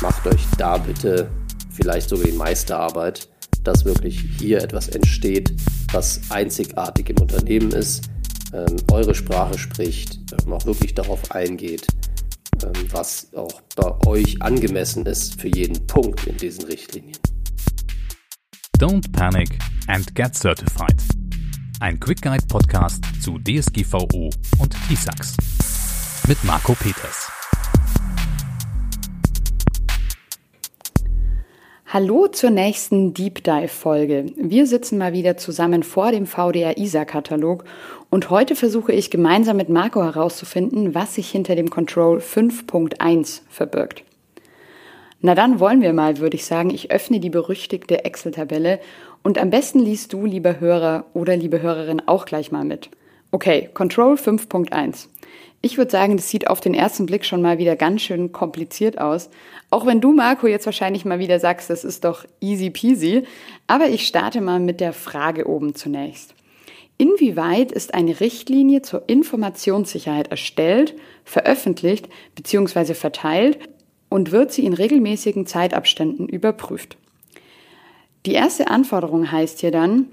macht euch da bitte vielleicht sogar die Meisterarbeit, dass wirklich hier etwas entsteht, was einzigartig im Unternehmen ist, ähm, eure Sprache spricht, ähm, auch wirklich darauf eingeht, ähm, was auch bei euch angemessen ist für jeden Punkt in diesen Richtlinien. Don't panic and get certified. Ein Quick Guide Podcast zu DSGVO und TISAX mit Marco Peters. Hallo zur nächsten Deep Dive Folge. Wir sitzen mal wieder zusammen vor dem VDR ISA Katalog und heute versuche ich gemeinsam mit Marco herauszufinden, was sich hinter dem Control 5.1 verbirgt. Na dann wollen wir mal, würde ich sagen, ich öffne die berüchtigte Excel-Tabelle und am besten liest du, lieber Hörer oder liebe Hörerin, auch gleich mal mit. Okay, Control 5.1. Ich würde sagen, das sieht auf den ersten Blick schon mal wieder ganz schön kompliziert aus. Auch wenn du, Marco, jetzt wahrscheinlich mal wieder sagst, das ist doch easy peasy. Aber ich starte mal mit der Frage oben zunächst. Inwieweit ist eine Richtlinie zur Informationssicherheit erstellt, veröffentlicht bzw. verteilt und wird sie in regelmäßigen Zeitabständen überprüft? Die erste Anforderung heißt hier dann,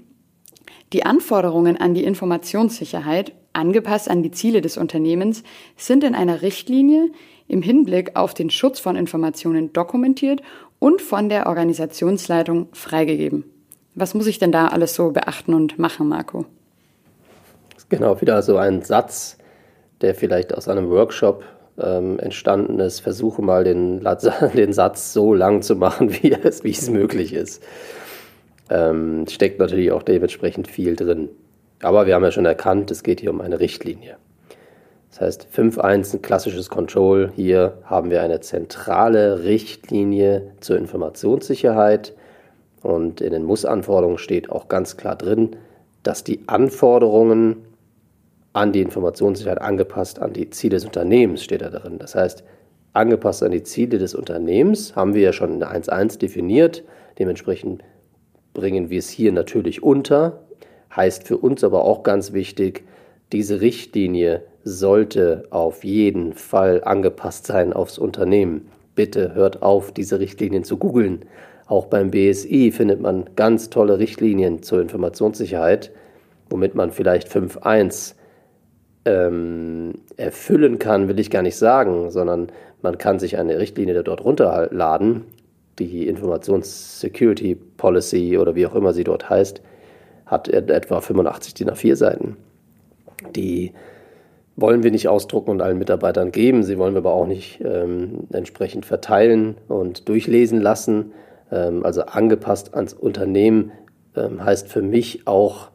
die Anforderungen an die Informationssicherheit angepasst an die Ziele des Unternehmens, sind in einer Richtlinie im Hinblick auf den Schutz von Informationen dokumentiert und von der Organisationsleitung freigegeben. Was muss ich denn da alles so beachten und machen, Marco? Genau, wieder so ein Satz, der vielleicht aus einem Workshop ähm, entstanden ist. Versuche mal den, den Satz so lang zu machen, wie es, wie es möglich ist. Ähm, steckt natürlich auch dementsprechend viel drin. Aber wir haben ja schon erkannt, es geht hier um eine Richtlinie. Das heißt, 5.1 ein klassisches Control. Hier haben wir eine zentrale Richtlinie zur Informationssicherheit. Und in den Muss-Anforderungen steht auch ganz klar drin, dass die Anforderungen an die Informationssicherheit angepasst an die Ziele des Unternehmens steht da drin. Das heißt, angepasst an die Ziele des Unternehmens haben wir ja schon in 1.1 definiert. Dementsprechend bringen wir es hier natürlich unter heißt für uns aber auch ganz wichtig, diese Richtlinie sollte auf jeden Fall angepasst sein aufs Unternehmen. Bitte hört auf, diese Richtlinien zu googeln. Auch beim BSI findet man ganz tolle Richtlinien zur Informationssicherheit, womit man vielleicht 5.1 ähm, erfüllen kann, will ich gar nicht sagen, sondern man kann sich eine Richtlinie dort runterladen, die Informationssecurity Policy oder wie auch immer sie dort heißt, hat etwa 85 DIN A4 Seiten. Die wollen wir nicht ausdrucken und allen Mitarbeitern geben. Sie wollen wir aber auch nicht ähm, entsprechend verteilen und durchlesen lassen. Ähm, also angepasst ans Unternehmen ähm, heißt für mich auch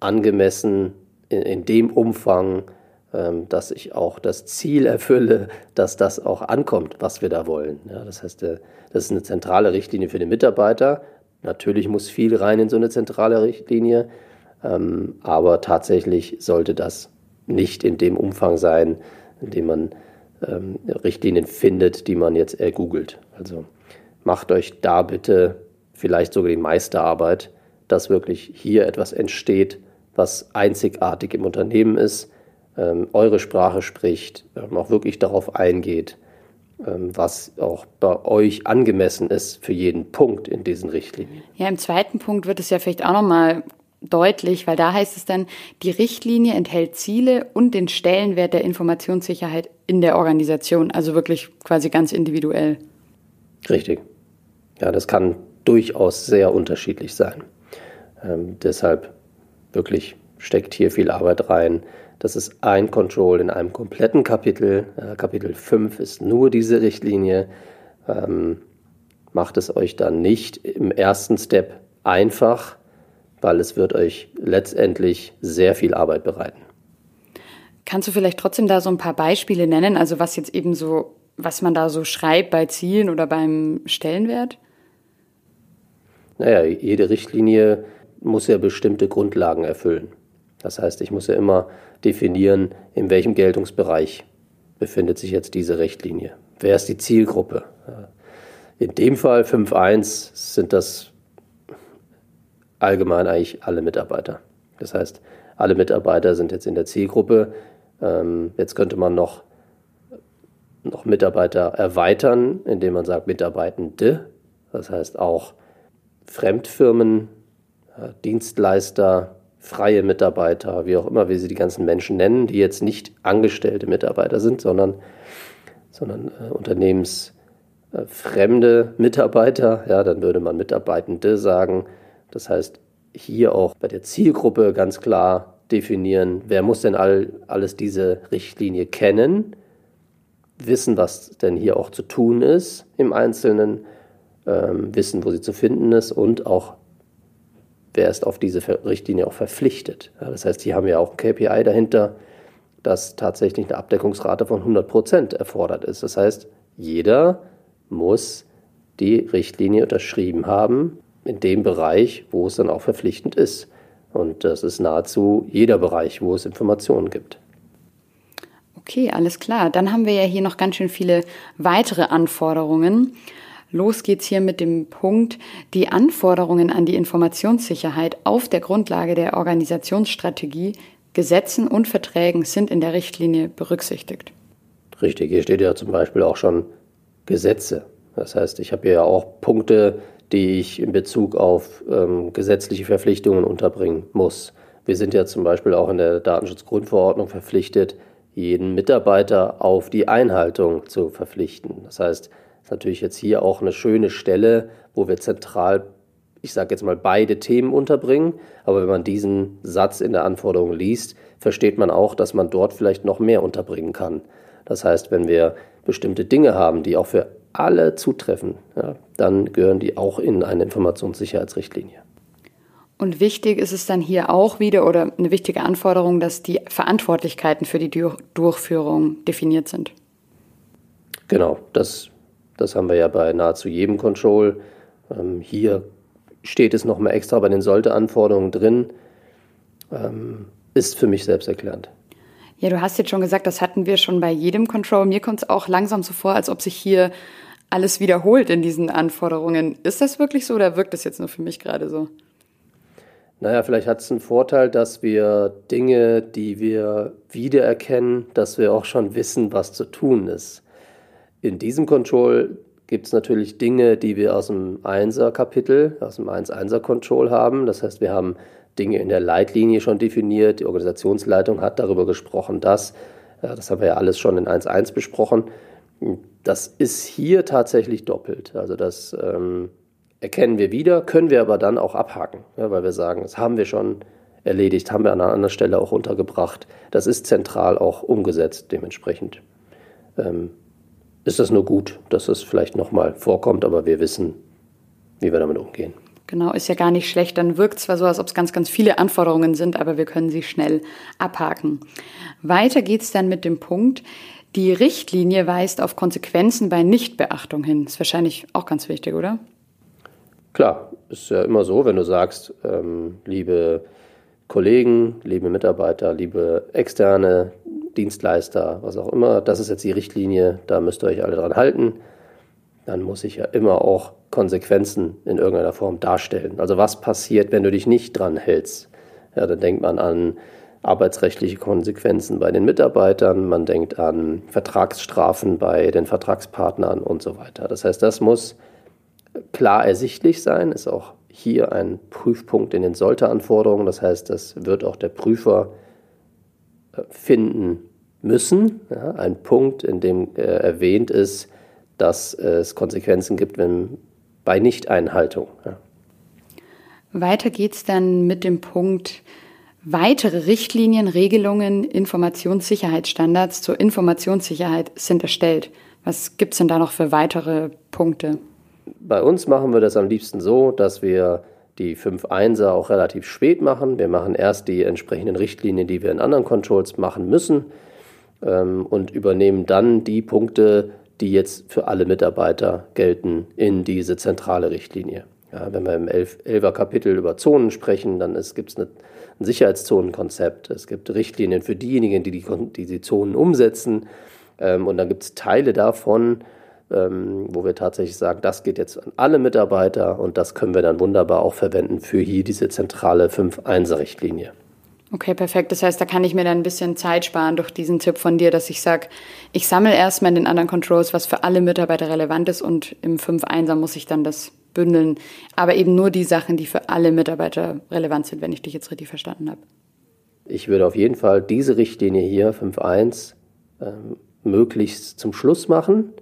angemessen in, in dem Umfang, ähm, dass ich auch das Ziel erfülle, dass das auch ankommt, was wir da wollen. Ja, das heißt, äh, das ist eine zentrale Richtlinie für den Mitarbeiter, Natürlich muss viel rein in so eine zentrale Richtlinie, ähm, aber tatsächlich sollte das nicht in dem Umfang sein, in dem man ähm, Richtlinien findet, die man jetzt ergoogelt. Also macht euch da bitte vielleicht sogar die Meisterarbeit, dass wirklich hier etwas entsteht, was einzigartig im Unternehmen ist, ähm, eure Sprache spricht, ähm, auch wirklich darauf eingeht was auch bei euch angemessen ist für jeden Punkt in diesen Richtlinien. Ja, im zweiten Punkt wird es ja vielleicht auch nochmal deutlich, weil da heißt es dann, die Richtlinie enthält Ziele und den Stellenwert der Informationssicherheit in der Organisation, also wirklich quasi ganz individuell. Richtig. Ja, das kann durchaus sehr unterschiedlich sein. Ähm, deshalb wirklich steckt hier viel Arbeit rein, das ist ein Control in einem kompletten Kapitel. Äh, Kapitel 5 ist nur diese Richtlinie. Ähm, macht es euch dann nicht im ersten Step einfach, weil es wird euch letztendlich sehr viel Arbeit bereiten. Kannst du vielleicht trotzdem da so ein paar Beispiele nennen, also was jetzt eben so, was man da so schreibt bei Zielen oder beim Stellenwert? Naja, jede Richtlinie muss ja bestimmte Grundlagen erfüllen. Das heißt, ich muss ja immer definieren, in welchem Geltungsbereich befindet sich jetzt diese Richtlinie. Wer ist die Zielgruppe? In dem Fall 5.1 sind das allgemein eigentlich alle Mitarbeiter. Das heißt, alle Mitarbeiter sind jetzt in der Zielgruppe. Ähm, jetzt könnte man noch noch Mitarbeiter erweitern, indem man sagt Mitarbeitende. Das heißt auch Fremdfirmen, Dienstleister, freie Mitarbeiter, wie auch immer wir sie die ganzen Menschen nennen, die jetzt nicht angestellte Mitarbeiter sind, sondern, sondern äh, unternehmensfremde Mitarbeiter. Ja, dann würde man Mitarbeitende sagen. Das heißt, hier auch bei der Zielgruppe ganz klar definieren, wer muss denn all, alles diese Richtlinie kennen, wissen, was denn hier auch zu tun ist im Einzelnen, ähm, wissen, wo sie zu finden ist und auch, wer ist auf diese Richtlinie auch verpflichtet. Ja, das heißt, hier haben wir auch ein KPI dahinter, dass tatsächlich eine Abdeckungsrate von 100 Prozent erfordert ist. Das heißt, jeder muss die Richtlinie unterschrieben haben in dem Bereich, wo es dann auch verpflichtend ist. Und das ist nahezu jeder Bereich, wo es Informationen gibt. Okay, alles klar. Dann haben wir ja hier noch ganz schön viele weitere Anforderungen. Los geht's hier mit dem Punkt, die Anforderungen an die Informationssicherheit auf der Grundlage der Organisationsstrategie, Gesetzen und Verträgen sind in der Richtlinie berücksichtigt. Richtig, hier steht ja zum Beispiel auch schon Gesetze. Das heißt, ich habe hier ja auch Punkte, die ich in Bezug auf ähm, gesetzliche Verpflichtungen unterbringen muss. Wir sind ja zum Beispiel auch in der Datenschutzgrundverordnung verpflichtet, jeden Mitarbeiter auf die Einhaltung zu verpflichten. Das heißt, ist natürlich jetzt hier auch eine schöne Stelle, wo wir zentral, ich sage jetzt mal, beide Themen unterbringen. Aber wenn man diesen Satz in der Anforderung liest, versteht man auch, dass man dort vielleicht noch mehr unterbringen kann. Das heißt, wenn wir bestimmte Dinge haben, die auch für alle zutreffen, ja, dann gehören die auch in eine Informationssicherheitsrichtlinie. Und wichtig ist es dann hier auch wieder oder eine wichtige Anforderung, dass die Verantwortlichkeiten für die Durchführung definiert sind. Genau, das, das haben wir ja bei nahezu jedem Control. Ähm, hier steht es nochmal extra bei den Sollte-Anforderungen drin. Ähm, ist für mich selbsterklärend. Ja, du hast jetzt schon gesagt, das hatten wir schon bei jedem Control. Mir kommt es auch langsam so vor, als ob sich hier alles wiederholt in diesen Anforderungen. Ist das wirklich so oder wirkt das jetzt nur für mich gerade so? Naja, vielleicht hat es einen Vorteil, dass wir Dinge, die wir wiedererkennen, dass wir auch schon wissen, was zu tun ist. In diesem Control gibt es natürlich Dinge, die wir aus dem 1er-Kapitel, aus dem 1-1er-Control haben. Das heißt, wir haben Dinge in der Leitlinie schon definiert. Die Organisationsleitung hat darüber gesprochen, dass, das haben wir ja alles schon in 1.1 besprochen. Das ist hier tatsächlich doppelt. Also das ähm, erkennen wir wieder, können wir aber dann auch abhaken, ja, weil wir sagen, das haben wir schon erledigt, haben wir an einer anderen Stelle auch untergebracht. Das ist zentral auch umgesetzt. Dementsprechend ähm, ist das nur gut, dass es vielleicht nochmal vorkommt, aber wir wissen, wie wir damit umgehen. Genau, ist ja gar nicht schlecht. Dann wirkt zwar so, als ob es ganz, ganz viele Anforderungen sind, aber wir können sie schnell abhaken. Weiter geht's dann mit dem Punkt, die Richtlinie weist auf Konsequenzen bei Nichtbeachtung hin. Ist wahrscheinlich auch ganz wichtig, oder? Klar, ist ja immer so, wenn du sagst, ähm, liebe Kollegen, liebe Mitarbeiter, liebe externe Dienstleister, was auch immer, das ist jetzt die Richtlinie, da müsst ihr euch alle dran halten dann muss ich ja immer auch Konsequenzen in irgendeiner Form darstellen. Also was passiert, wenn du dich nicht dran hältst? Ja, dann denkt man an arbeitsrechtliche Konsequenzen bei den Mitarbeitern, man denkt an Vertragsstrafen bei den Vertragspartnern und so weiter. Das heißt, das muss klar ersichtlich sein, ist auch hier ein Prüfpunkt in den Sollte-Anforderungen. Das heißt, das wird auch der Prüfer äh, finden müssen. Ja, ein Punkt, in dem äh, erwähnt ist, dass es Konsequenzen gibt, wenn bei Nichteinhaltung. Ja. Weiter geht es dann mit dem Punkt weitere Richtlinien, Regelungen, Informationssicherheitsstandards zur Informationssicherheit sind erstellt. Was gibt es denn da noch für weitere Punkte? Bei uns machen wir das am liebsten so, dass wir die 5.1er auch relativ spät machen. Wir machen erst die entsprechenden Richtlinien, die wir in anderen Controls machen müssen ähm, und übernehmen dann die Punkte, die jetzt für alle Mitarbeiter gelten in diese zentrale Richtlinie. Ja, wenn wir im 11er Kapitel über Zonen sprechen, dann gibt es ein Sicherheitszonenkonzept. Es gibt Richtlinien für diejenigen, die die, die, die Zonen umsetzen. Ähm, und dann gibt es Teile davon, ähm, wo wir tatsächlich sagen, das geht jetzt an alle Mitarbeiter und das können wir dann wunderbar auch verwenden für hier diese zentrale 5.1er-Richtlinie. Okay, perfekt. Das heißt, da kann ich mir dann ein bisschen Zeit sparen durch diesen Tipp von dir, dass ich sage, ich sammle erstmal in den anderen Controls, was für alle Mitarbeiter relevant ist und im 5.1er muss ich dann das bündeln. Aber eben nur die Sachen, die für alle Mitarbeiter relevant sind, wenn ich dich jetzt richtig verstanden habe. Ich würde auf jeden Fall diese Richtlinie hier, 5.1, ähm, möglichst zum Schluss machen,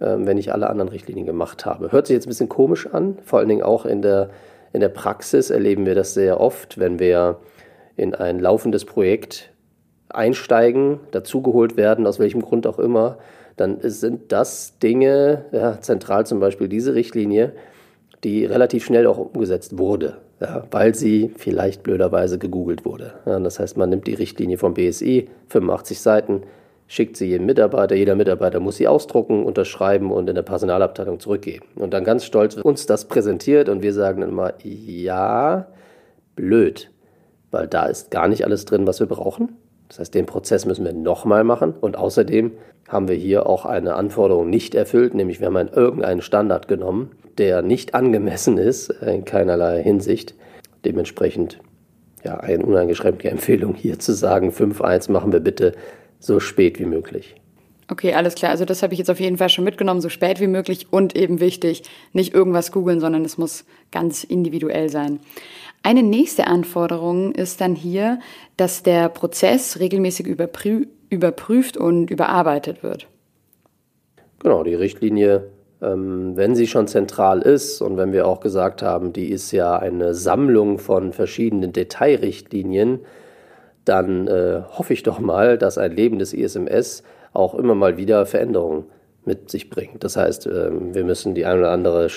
ähm, wenn ich alle anderen Richtlinien gemacht habe. Hört sich jetzt ein bisschen komisch an, vor allen Dingen auch in der, in der Praxis erleben wir das sehr oft, wenn wir in ein laufendes Projekt einsteigen, dazugeholt werden, aus welchem Grund auch immer, dann sind das Dinge, ja, zentral zum Beispiel diese Richtlinie, die relativ schnell auch umgesetzt wurde, ja, weil sie vielleicht blöderweise gegoogelt wurde. Ja, das heißt, man nimmt die Richtlinie vom BSI, 85 Seiten, schickt sie jedem Mitarbeiter, jeder Mitarbeiter muss sie ausdrucken, unterschreiben und in der Personalabteilung zurückgeben. Und dann ganz stolz uns das präsentiert und wir sagen dann immer, ja, blöd weil da ist gar nicht alles drin, was wir brauchen. Das heißt, den Prozess müssen wir nochmal machen. Und außerdem haben wir hier auch eine Anforderung nicht erfüllt, nämlich wir haben irgendeinen Standard genommen, der nicht angemessen ist in keinerlei Hinsicht. Dementsprechend ja, eine uneingeschränkte Empfehlung hier zu sagen, 5.1 machen wir bitte so spät wie möglich. Okay, alles klar. Also das habe ich jetzt auf jeden Fall schon mitgenommen, so spät wie möglich und eben wichtig, nicht irgendwas googeln, sondern es muss ganz individuell sein. Eine nächste Anforderung ist dann hier, dass der Prozess regelmäßig überprü überprüft und überarbeitet wird. Genau, die Richtlinie, ähm, wenn sie schon zentral ist und wenn wir auch gesagt haben, die ist ja eine Sammlung von verschiedenen Detailrichtlinien, dann äh, hoffe ich doch mal, dass ein lebendes ISMS auch immer mal wieder Veränderungen mit sich bringt. Das heißt, äh, wir müssen die eine oder andere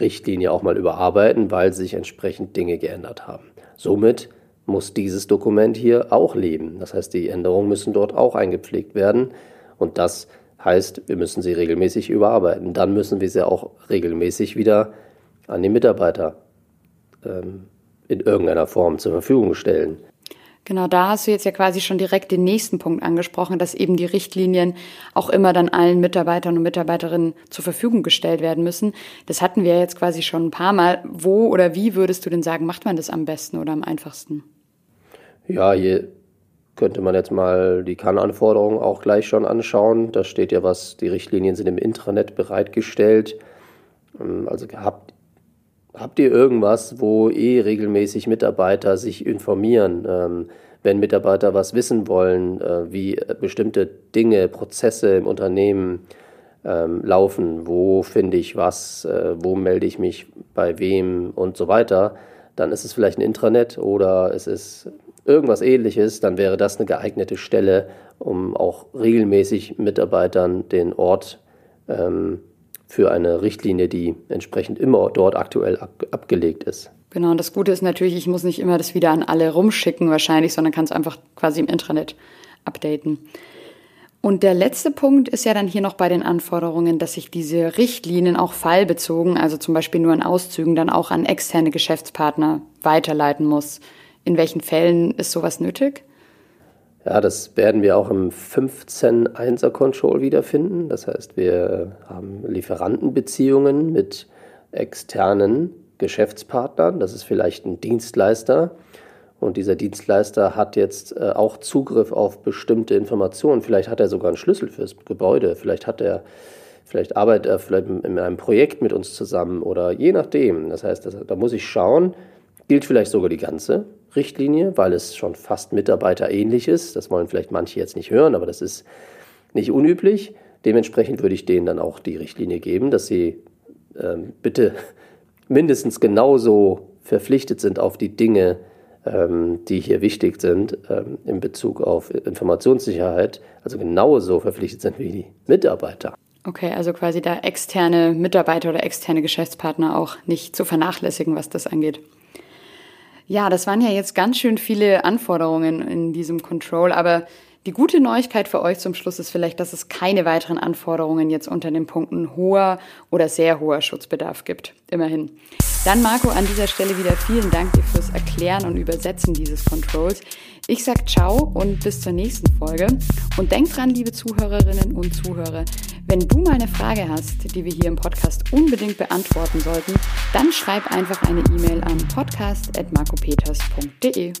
Richtlinie auch mal überarbeiten, weil sich entsprechend Dinge geändert haben. Somit muss dieses Dokument hier auch leben. Das heißt, die Änderungen müssen dort auch eingepflegt werden. Und das heißt, wir müssen sie regelmäßig überarbeiten. Dann müssen wir sie auch regelmäßig wieder an die Mitarbeiter ähm, in irgendeiner Form zur Verfügung stellen. Genau, da hast du jetzt ja quasi schon direkt den nächsten Punkt angesprochen, dass eben die Richtlinien auch immer dann allen Mitarbeitern und Mitarbeiterinnen zur Verfügung gestellt werden müssen. Das hatten wir jetzt quasi schon ein paar Mal. Wo oder wie würdest du denn sagen, macht man das am besten oder am einfachsten? Ja, hier könnte man jetzt mal die Kann-Anforderungen auch gleich schon anschauen. Da steht ja was, die Richtlinien sind im Intranet bereitgestellt. Ähm, also habt Habt ihr irgendwas, wo eh regelmäßig Mitarbeiter sich informieren, ähm, wenn Mitarbeiter was wissen wollen, äh, wie bestimmte Dinge, Prozesse im Unternehmen ähm, laufen, wo finde ich was, äh, wo melde ich mich bei wem und so weiter, dann ist es vielleicht ein Intranet oder es ist irgendwas ähnliches, dann wäre das eine geeignete Stelle, um auch regelmäßig Mitarbeitern den Ort ähm, für eine Richtlinie, die entsprechend immer dort aktuell ab abgelegt ist. Genau, und das Gute ist natürlich, ich muss nicht immer das wieder an alle rumschicken wahrscheinlich, sondern kann es einfach quasi im Intranet updaten. Und der letzte Punkt ist ja dann hier noch bei den Anforderungen, dass ich diese Richtlinien auch fallbezogen, also zum Beispiel nur an Auszügen, dann auch an externe Geschäftspartner weiterleiten muss. In welchen Fällen ist sowas nötig? Ja, das werden wir auch im 15.1er Control wiederfinden. Das heißt, wir haben Lieferantenbeziehungen mit externen Geschäftspartnern. Das ist vielleicht ein Dienstleister. Und dieser Dienstleister hat jetzt äh, auch Zugriff auf bestimmte Informationen. Vielleicht hat er sogar einen Schlüssel fürs Gebäude. Vielleicht hat er, vielleicht arbeitet er vielleicht in einem Projekt mit uns zusammen oder je nachdem. Das heißt, da muss ich schauen, gilt vielleicht sogar die ganze Richtlinie, weil es schon fast mitarbeiterähnlich ist. Das wollen vielleicht manche jetzt nicht hören, aber das ist nicht unüblich. Dementsprechend würde ich denen dann auch die Richtlinie geben, dass sie ähm, bitte mindestens genauso verpflichtet sind auf die Dinge, ähm, die hier wichtig sind ähm, in Bezug auf Informationssicherheit, also genauso verpflichtet sind wie die Mitarbeiter. Okay, also quasi da externe Mitarbeiter oder externe Geschäftspartner auch nicht zu vernachlässigen, was das angeht. Ja, das waren ja jetzt ganz schön viele Anforderungen in diesem Control, aber die gute Neuigkeit für euch zum Schluss ist vielleicht, dass es keine weiteren Anforderungen jetzt unter den Punkten hoher oder sehr hoher Schutzbedarf gibt. Immerhin. Dann Marco an dieser Stelle wieder vielen Dank dir fürs Erklären und Übersetzen dieses Controls. Ich sag ciao und bis zur nächsten Folge. Und denk dran, liebe Zuhörerinnen und Zuhörer, wenn du mal eine Frage hast, die wir hier im Podcast unbedingt beantworten sollten, dann schreib einfach eine E-Mail an podcast.marcopeters.de.